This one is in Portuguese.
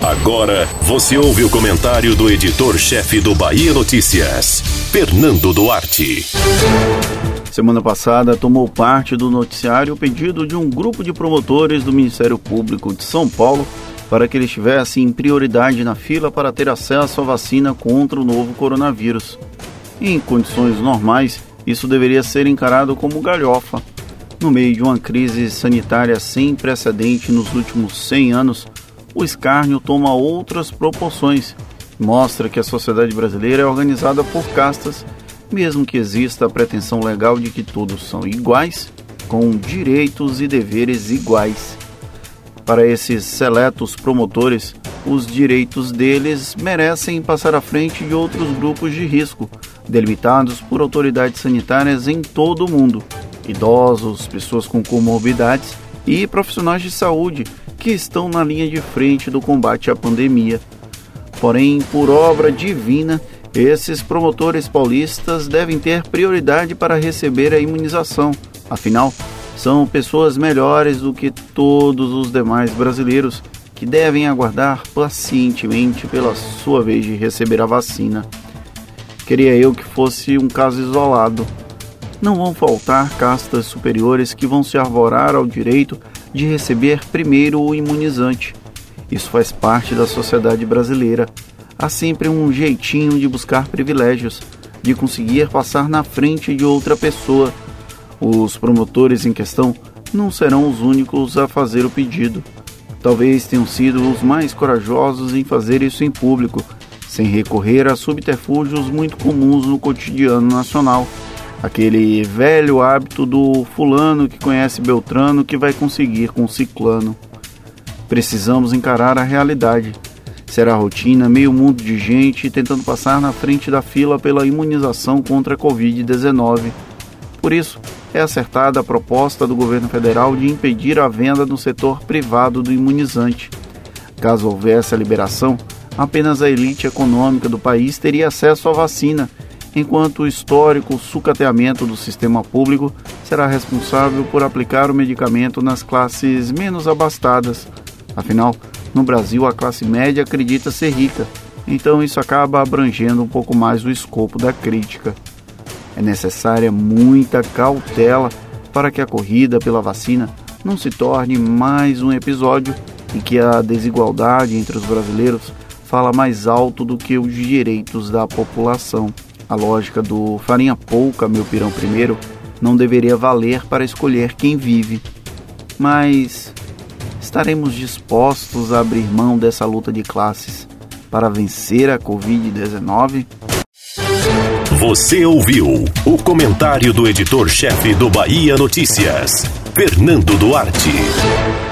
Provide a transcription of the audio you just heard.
Agora você ouve o comentário do editor-chefe do Bahia Notícias, Fernando Duarte. Semana passada tomou parte do noticiário o pedido de um grupo de promotores do Ministério Público de São Paulo para que eles tivessem prioridade na fila para ter acesso à vacina contra o novo coronavírus. Em condições normais, isso deveria ser encarado como galhofa. No meio de uma crise sanitária sem precedente nos últimos 100 anos, o escárnio toma outras proporções. Mostra que a sociedade brasileira é organizada por castas mesmo que exista a pretensão legal de que todos são iguais, com direitos e deveres iguais. Para esses seletos promotores, os direitos deles merecem passar à frente de outros grupos de risco, delimitados por autoridades sanitárias em todo o mundo, idosos, pessoas com comorbidades e profissionais de saúde que estão na linha de frente do combate à pandemia. Porém, por obra divina, esses promotores paulistas devem ter prioridade para receber a imunização, afinal, são pessoas melhores do que todos os demais brasileiros que devem aguardar pacientemente pela sua vez de receber a vacina. Queria eu que fosse um caso isolado. Não vão faltar castas superiores que vão se arvorar ao direito de receber primeiro o imunizante. Isso faz parte da sociedade brasileira há sempre um jeitinho de buscar privilégios, de conseguir passar na frente de outra pessoa. Os promotores em questão não serão os únicos a fazer o pedido. Talvez tenham sido os mais corajosos em fazer isso em público, sem recorrer a subterfúgios muito comuns no cotidiano nacional. Aquele velho hábito do fulano que conhece Beltrano que vai conseguir com Ciclano. Precisamos encarar a realidade Será rotina meio mundo de gente tentando passar na frente da fila pela imunização contra a Covid-19. Por isso, é acertada a proposta do governo federal de impedir a venda no setor privado do imunizante. Caso houvesse a liberação, apenas a elite econômica do país teria acesso à vacina, enquanto o histórico sucateamento do sistema público será responsável por aplicar o medicamento nas classes menos abastadas. Afinal, no Brasil, a classe média acredita ser rica, então isso acaba abrangendo um pouco mais o escopo da crítica. É necessária muita cautela para que a corrida pela vacina não se torne mais um episódio em que a desigualdade entre os brasileiros fala mais alto do que os direitos da população. A lógica do farinha pouca, meu pirão primeiro, não deveria valer para escolher quem vive. Mas estaremos dispostos a abrir mão dessa luta de classes para vencer a Covid-19? Você ouviu o comentário do editor-chefe do Bahia Notícias, Fernando Duarte.